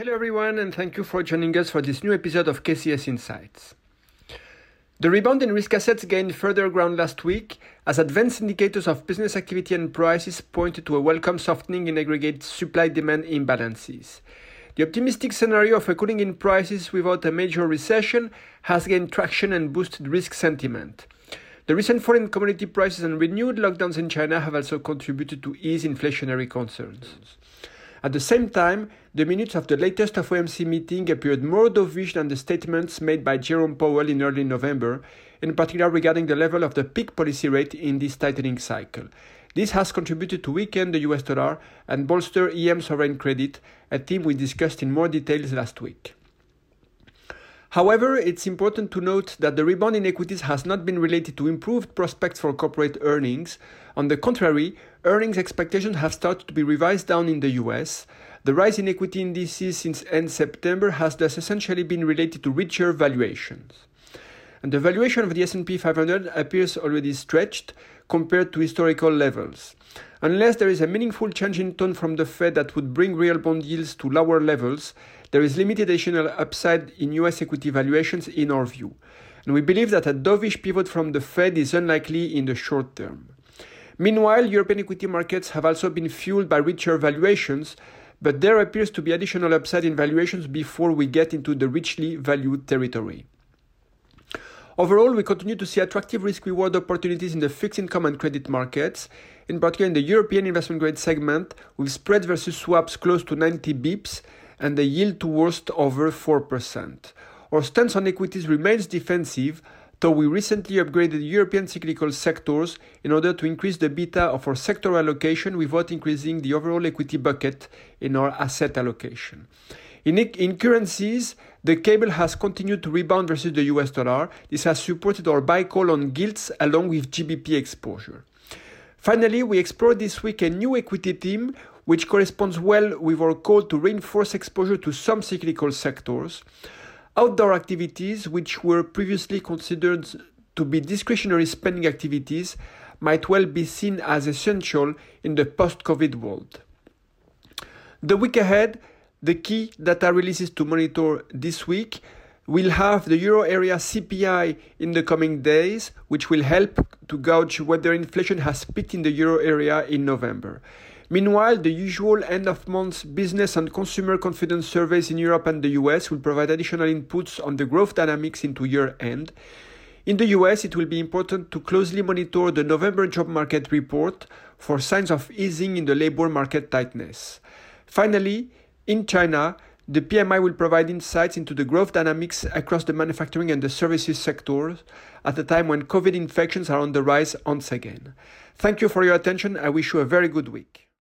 Hello, everyone, and thank you for joining us for this new episode of KCS Insights. The rebound in risk assets gained further ground last week as advanced indicators of business activity and prices pointed to a welcome softening in aggregate supply demand imbalances. The optimistic scenario of a cooling in prices without a major recession has gained traction and boosted risk sentiment. The recent in commodity prices and renewed lockdowns in China have also contributed to ease inflationary concerns. At the same time, the minutes of the latest FOMC meeting appeared more dovish than the statements made by Jerome Powell in early November, in particular regarding the level of the peak policy rate in this tightening cycle. This has contributed to weaken the US dollar and bolster EM sovereign credit, a theme we discussed in more details last week. However, it's important to note that the rebound in equities has not been related to improved prospects for corporate earnings. On the contrary, earnings expectations have started to be revised down in the US. The rise in equity indices since end September has thus essentially been related to richer valuations. And the valuation of the S&P 500 appears already stretched compared to historical levels. Unless there is a meaningful change in tone from the Fed that would bring real bond yields to lower levels, there is limited additional upside in US equity valuations in our view. And we believe that a dovish pivot from the Fed is unlikely in the short term. Meanwhile, European equity markets have also been fueled by richer valuations, but there appears to be additional upside in valuations before we get into the richly valued territory. Overall, we continue to see attractive risk reward opportunities in the fixed income and credit markets, in particular in the European investment grade segment, with spreads versus swaps close to 90 bips and the yield to worst over 4%. Our stance on equities remains defensive, though we recently upgraded European cyclical sectors in order to increase the beta of our sector allocation without increasing the overall equity bucket in our asset allocation. In, in currencies, the cable has continued to rebound versus the US dollar. This has supported our buy call on gilts along with GBP exposure. Finally, we explored this week a new equity theme which corresponds well with our call to reinforce exposure to some cyclical sectors. Outdoor activities, which were previously considered to be discretionary spending activities, might well be seen as essential in the post COVID world. The week ahead, the key data releases to monitor this week will have the euro area CPI in the coming days, which will help to gauge whether inflation has peaked in the euro area in November. Meanwhile, the usual end of month business and consumer confidence surveys in Europe and the US will provide additional inputs on the growth dynamics into year end. In the US, it will be important to closely monitor the November job market report for signs of easing in the labor market tightness. Finally, in China, the PMI will provide insights into the growth dynamics across the manufacturing and the services sectors at a time when COVID infections are on the rise once again. Thank you for your attention. I wish you a very good week.